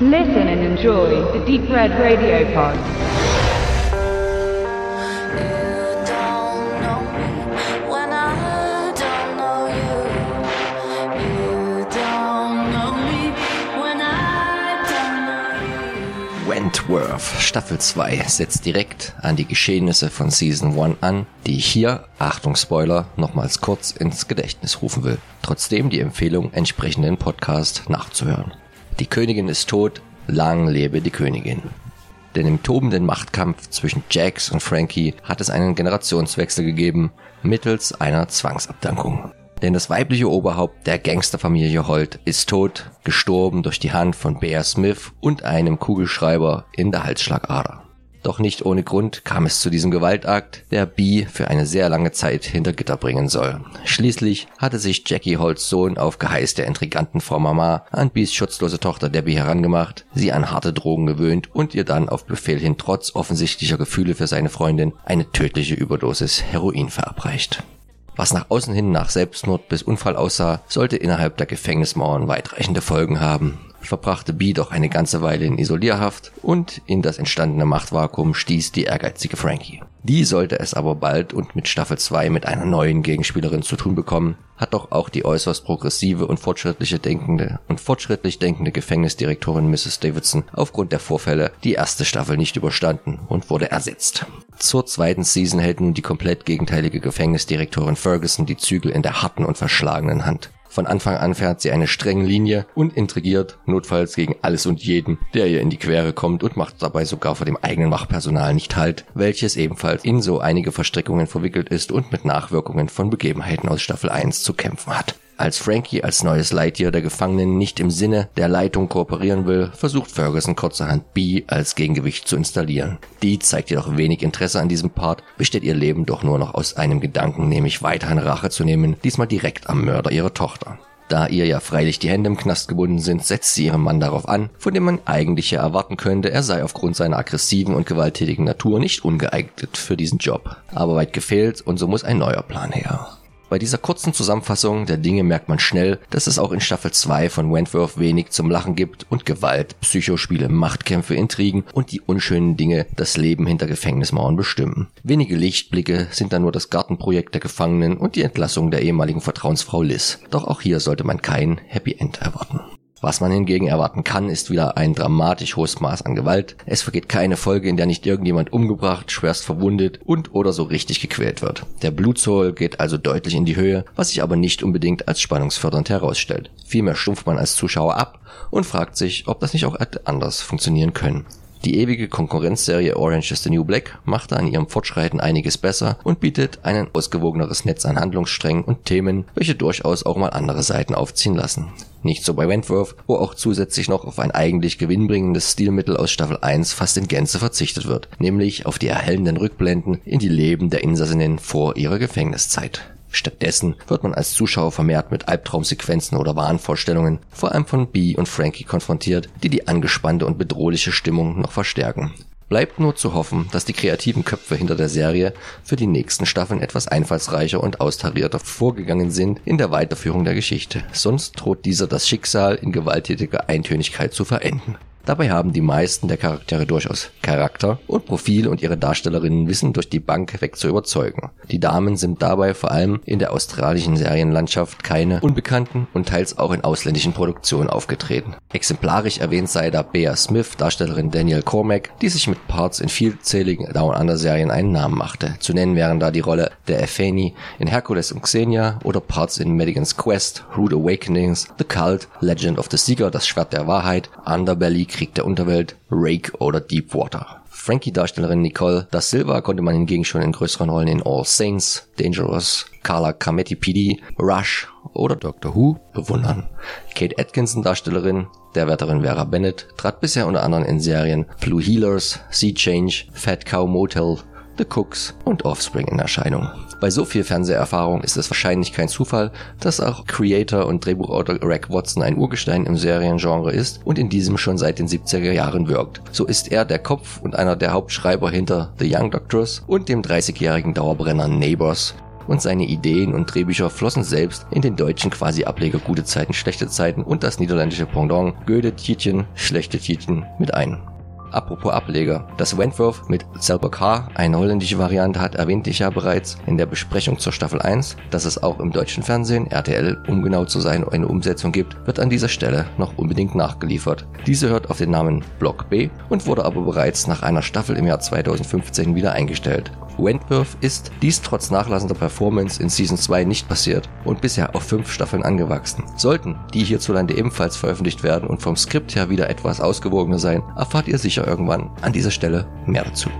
Listen and enjoy the Deep Red Radio Pod. Wentworth Staffel 2 setzt direkt an die Geschehnisse von Season 1 an, die ich hier, Achtung Spoiler, nochmals kurz ins Gedächtnis rufen will. Trotzdem die Empfehlung, entsprechenden Podcast nachzuhören. Die Königin ist tot, lang lebe die Königin. Denn im tobenden Machtkampf zwischen Jax und Frankie hat es einen Generationswechsel gegeben, mittels einer Zwangsabdankung. Denn das weibliche Oberhaupt der Gangsterfamilie Holt ist tot, gestorben durch die Hand von Bear Smith und einem Kugelschreiber in der Halsschlagader. Doch nicht ohne Grund kam es zu diesem Gewaltakt, der B für eine sehr lange Zeit hinter Gitter bringen soll. Schließlich hatte sich Jackie Holts Sohn auf Geheiß der intriganten Frau Mama an Bs schutzlose Tochter Debbie herangemacht, sie an harte Drogen gewöhnt und ihr dann auf Befehl hin trotz offensichtlicher Gefühle für seine Freundin eine tödliche Überdosis Heroin verabreicht. Was nach außen hin nach Selbstmord bis Unfall aussah, sollte innerhalb der Gefängnismauern weitreichende Folgen haben. Verbrachte B doch eine ganze Weile in Isolierhaft und in das entstandene Machtvakuum stieß die ehrgeizige Frankie. Die sollte es aber bald und mit Staffel 2 mit einer neuen Gegenspielerin zu tun bekommen, hat doch auch die äußerst progressive und fortschrittliche denkende und fortschrittlich denkende Gefängnisdirektorin Mrs. Davidson aufgrund der Vorfälle die erste Staffel nicht überstanden und wurde ersetzt. Zur zweiten Season hält nun die komplett gegenteilige Gefängnisdirektorin Ferguson die Zügel in der harten und verschlagenen Hand. Von Anfang an fährt sie eine strenge Linie und intrigiert, notfalls gegen alles und jeden, der ihr in die Quere kommt und macht dabei sogar vor dem eigenen Wachpersonal nicht halt, welches ebenfalls in so einige Verstrickungen verwickelt ist und mit Nachwirkungen von Begebenheiten aus Staffel 1 zu kämpfen hat. Als Frankie als neues Leittier der Gefangenen nicht im Sinne der Leitung kooperieren will, versucht Ferguson kurzerhand B als Gegengewicht zu installieren. Die zeigt jedoch wenig Interesse an diesem Part, besteht ihr Leben doch nur noch aus einem Gedanken, nämlich weiterhin Rache zu nehmen, diesmal direkt am Mörder ihrer Tochter. Da ihr ja freilich die Hände im Knast gebunden sind, setzt sie ihren Mann darauf an, von dem man eigentlich ja erwarten könnte, er sei aufgrund seiner aggressiven und gewalttätigen Natur nicht ungeeignet für diesen Job. Aber weit gefehlt und so muss ein neuer Plan her. Bei dieser kurzen Zusammenfassung der Dinge merkt man schnell, dass es auch in Staffel 2 von Wentworth wenig zum Lachen gibt und Gewalt, Psychospiele, Machtkämpfe, Intrigen und die unschönen Dinge das Leben hinter Gefängnismauern bestimmen. Wenige Lichtblicke sind dann nur das Gartenprojekt der Gefangenen und die Entlassung der ehemaligen Vertrauensfrau Liz. Doch auch hier sollte man kein Happy End erwarten. Was man hingegen erwarten kann, ist wieder ein dramatisch hohes Maß an Gewalt. Es vergeht keine Folge, in der nicht irgendjemand umgebracht, schwerst verwundet und oder so richtig gequält wird. Der Blutzoll geht also deutlich in die Höhe, was sich aber nicht unbedingt als spannungsfördernd herausstellt. Vielmehr stumpft man als Zuschauer ab und fragt sich, ob das nicht auch anders funktionieren können. Die ewige Konkurrenzserie Orange is the New Black machte an ihrem Fortschreiten einiges besser und bietet ein ausgewogeneres Netz an Handlungssträngen und Themen, welche durchaus auch mal andere Seiten aufziehen lassen. Nicht so bei Wentworth, wo auch zusätzlich noch auf ein eigentlich gewinnbringendes Stilmittel aus Staffel 1 fast in Gänze verzichtet wird, nämlich auf die erhellenden Rückblenden in die Leben der Insassinnen vor ihrer Gefängniszeit. Stattdessen wird man als Zuschauer vermehrt mit Albtraumsequenzen oder Wahnvorstellungen, vor allem von Bee und Frankie konfrontiert, die die angespannte und bedrohliche Stimmung noch verstärken. Bleibt nur zu hoffen, dass die kreativen Köpfe hinter der Serie für die nächsten Staffeln etwas einfallsreicher und austarierter vorgegangen sind in der Weiterführung der Geschichte. Sonst droht dieser das Schicksal in gewalttätiger Eintönigkeit zu verenden. Dabei haben die meisten der Charaktere durchaus Charakter und Profil und ihre Darstellerinnen wissen durch die Bank weg zu überzeugen. Die Damen sind dabei vor allem in der australischen Serienlandschaft keine unbekannten und teils auch in ausländischen Produktionen aufgetreten. Exemplarisch erwähnt sei da Bea Smith, Darstellerin Daniel Cormack, die sich mit Parts in vielzähligen Down Under Serien einen Namen machte. Zu nennen wären da die Rolle der Ephany in Hercules und Xenia oder Parts in Madigan's Quest, Rude Awakenings, The Cult, Legend of the Seeker, das Schwert der Wahrheit, Underbelly, Krieg der Unterwelt, Rake oder Deepwater. Frankie-Darstellerin Nicole da Silva konnte man hingegen schon in größeren Rollen in All Saints, Dangerous, Carla Cametti PD, Rush oder Doctor Who bewundern. Kate Atkinson, Darstellerin der Wärterin Vera Bennett, trat bisher unter anderem in Serien Blue Healers, Sea Change, Fat Cow Motel, The Cooks und Offspring in Erscheinung. Bei so viel Fernseherfahrung ist es wahrscheinlich kein Zufall, dass auch Creator und Drehbuchautor Greg Watson ein Urgestein im Seriengenre ist und in diesem schon seit den 70er Jahren wirkt. So ist er der Kopf und einer der Hauptschreiber hinter The Young Doctors und dem 30-jährigen Dauerbrenner Neighbors und seine Ideen und Drehbücher flossen selbst in den deutschen Quasi-Ableger Gute Zeiten, Schlechte Zeiten und das niederländische Pendant Göde Tietjen, Schlechte Tietjen mit ein. Apropos Ableger. Das Wentworth mit Selber K, eine holländische Variante, hat erwähnte ich ja bereits in der Besprechung zur Staffel 1, dass es auch im deutschen Fernsehen, RTL, um genau zu sein, eine Umsetzung gibt, wird an dieser Stelle noch unbedingt nachgeliefert. Diese hört auf den Namen Block B und wurde aber bereits nach einer Staffel im Jahr 2015 wieder eingestellt. Wentworth ist dies trotz nachlassender Performance in Season 2 nicht passiert und bisher auf fünf Staffeln angewachsen. Sollten die hierzulande ebenfalls veröffentlicht werden und vom Skript her wieder etwas ausgewogener sein, erfahrt ihr sicher irgendwann an dieser Stelle mehr dazu.